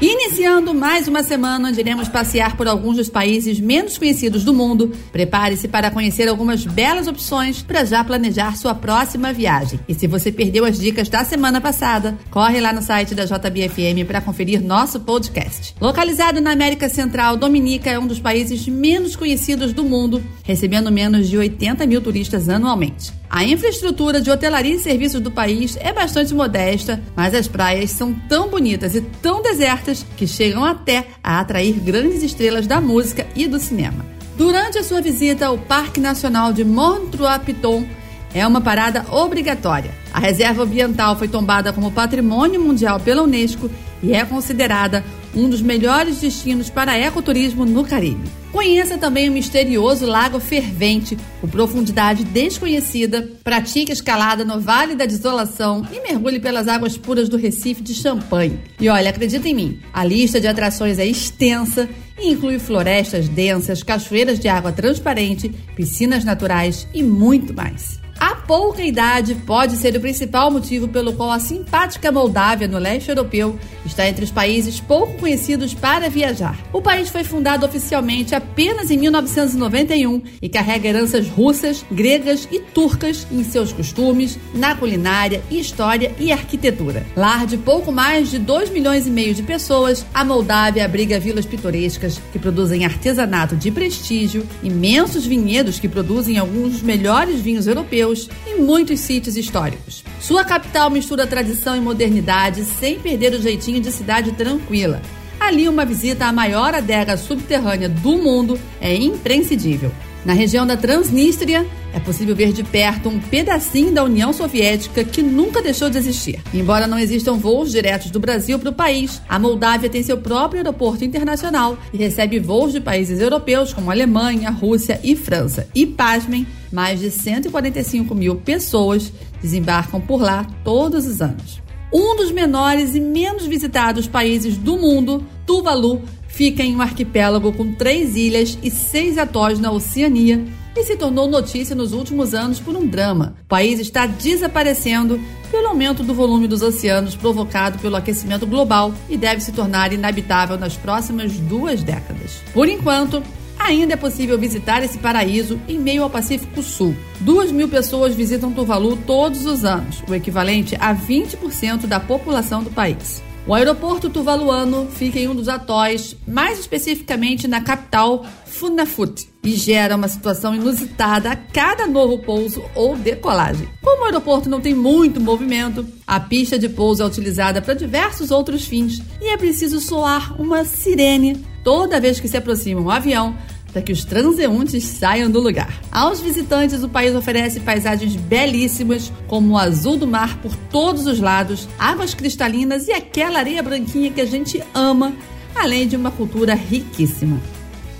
Iniciando mais uma semana onde iremos passear por alguns dos países menos conhecidos do mundo, prepare-se para conhecer algumas belas opções para já planejar sua próxima viagem. E se você perdeu as dicas da semana passada, corre lá no site da JBFM para conferir nosso podcast. Localizado na América Central, Dominica é um dos países menos conhecidos do mundo, recebendo menos de 80 mil turistas anualmente. A infraestrutura de hotelaria e serviços do país é bastante modesta, mas as praias são tão bonitas e tão desertas que chegam até a atrair grandes estrelas da música e do cinema. Durante a sua visita ao Parque Nacional de Mont Trois-Piton, é uma parada obrigatória. A reserva ambiental foi tombada como Patrimônio Mundial pela Unesco e é considerada um dos melhores destinos para ecoturismo no Caribe. Conheça também o misterioso Lago Fervente, com profundidade desconhecida. Pratique escalada no Vale da Desolação e mergulhe pelas águas puras do Recife de Champanhe. E olha, acredita em mim, a lista de atrações é extensa e inclui florestas densas, cachoeiras de água transparente, piscinas naturais e muito mais. A pouca idade pode ser o principal motivo pelo qual a simpática Moldávia, no leste europeu, está entre os países pouco conhecidos para viajar. O país foi fundado oficialmente apenas em 1991 e carrega heranças russas, gregas e turcas em seus costumes, na culinária, história e arquitetura. Lar de pouco mais de 2 milhões e meio de pessoas, a Moldávia abriga vilas pitorescas que produzem artesanato de prestígio, imensos vinhedos que produzem alguns dos melhores vinhos europeus e muitos sítios históricos. Sua capital mistura tradição e modernidade sem perder o jeitinho de cidade tranquila. Ali, uma visita à maior adega subterrânea do mundo é imprescindível. Na região da Transnistria, é possível ver de perto um pedacinho da União Soviética que nunca deixou de existir. Embora não existam voos diretos do Brasil para o país, a Moldávia tem seu próprio aeroporto internacional e recebe voos de países europeus como Alemanha, Rússia e França. E, pasmem, mais de 145 mil pessoas desembarcam por lá todos os anos. Um dos menores e menos visitados países do mundo, Tuvalu, fica em um arquipélago com três ilhas e seis atóis na Oceania e se tornou notícia nos últimos anos por um drama. O país está desaparecendo pelo aumento do volume dos oceanos provocado pelo aquecimento global e deve se tornar inabitável nas próximas duas décadas. Por enquanto, ainda é possível visitar esse paraíso em meio ao Pacífico Sul. Duas mil pessoas visitam Tuvalu todos os anos, o equivalente a 20% da população do país. O aeroporto tuvaluano fica em um dos atóis, mais especificamente na capital Funafuti, e gera uma situação inusitada a cada novo pouso ou decolagem. Como o aeroporto não tem muito movimento, a pista de pouso é utilizada para diversos outros fins e é preciso soar uma sirene toda vez que se aproxima um avião para que os transeuntes saiam do lugar. Aos visitantes, o país oferece paisagens belíssimas, como o azul do mar por todos os lados, águas cristalinas e aquela areia branquinha que a gente ama, além de uma cultura riquíssima.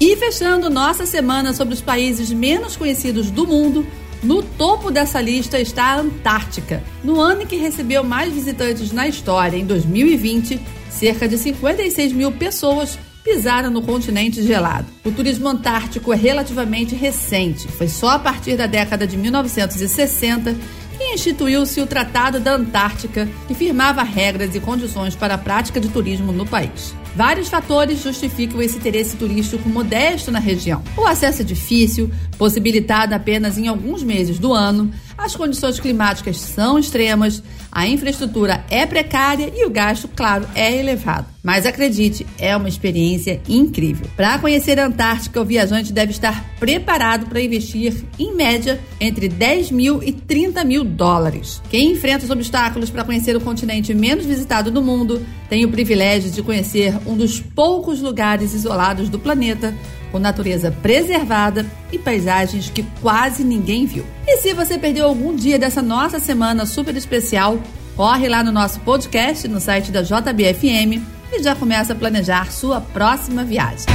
E fechando nossa semana sobre os países menos conhecidos do mundo, no topo dessa lista está a Antártica. No ano em que recebeu mais visitantes na história, em 2020, cerca de 56 mil pessoas pisaram no continente gelado. O turismo antártico é relativamente recente. Foi só a partir da década de 1960 que instituiu-se o Tratado da Antártica, que firmava regras e condições para a prática de turismo no país. Vários fatores justificam esse interesse turístico modesto na região. O acesso é difícil, possibilitado apenas em alguns meses do ano, as condições climáticas são extremas, a infraestrutura é precária e o gasto, claro, é elevado. Mas acredite, é uma experiência incrível. Para conhecer a Antártica, o viajante deve estar preparado para investir, em média, entre 10 mil e 30 mil dólares. Quem enfrenta os obstáculos para conhecer o continente menos visitado do mundo tem o privilégio de conhecer um dos poucos lugares isolados do planeta com natureza preservada e paisagens que quase ninguém viu. E se você perdeu algum dia dessa nossa semana super especial, corre lá no nosso podcast no site da JBFM e já começa a planejar sua próxima viagem.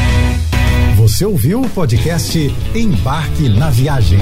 Você ouviu o podcast Embarque na Viagem.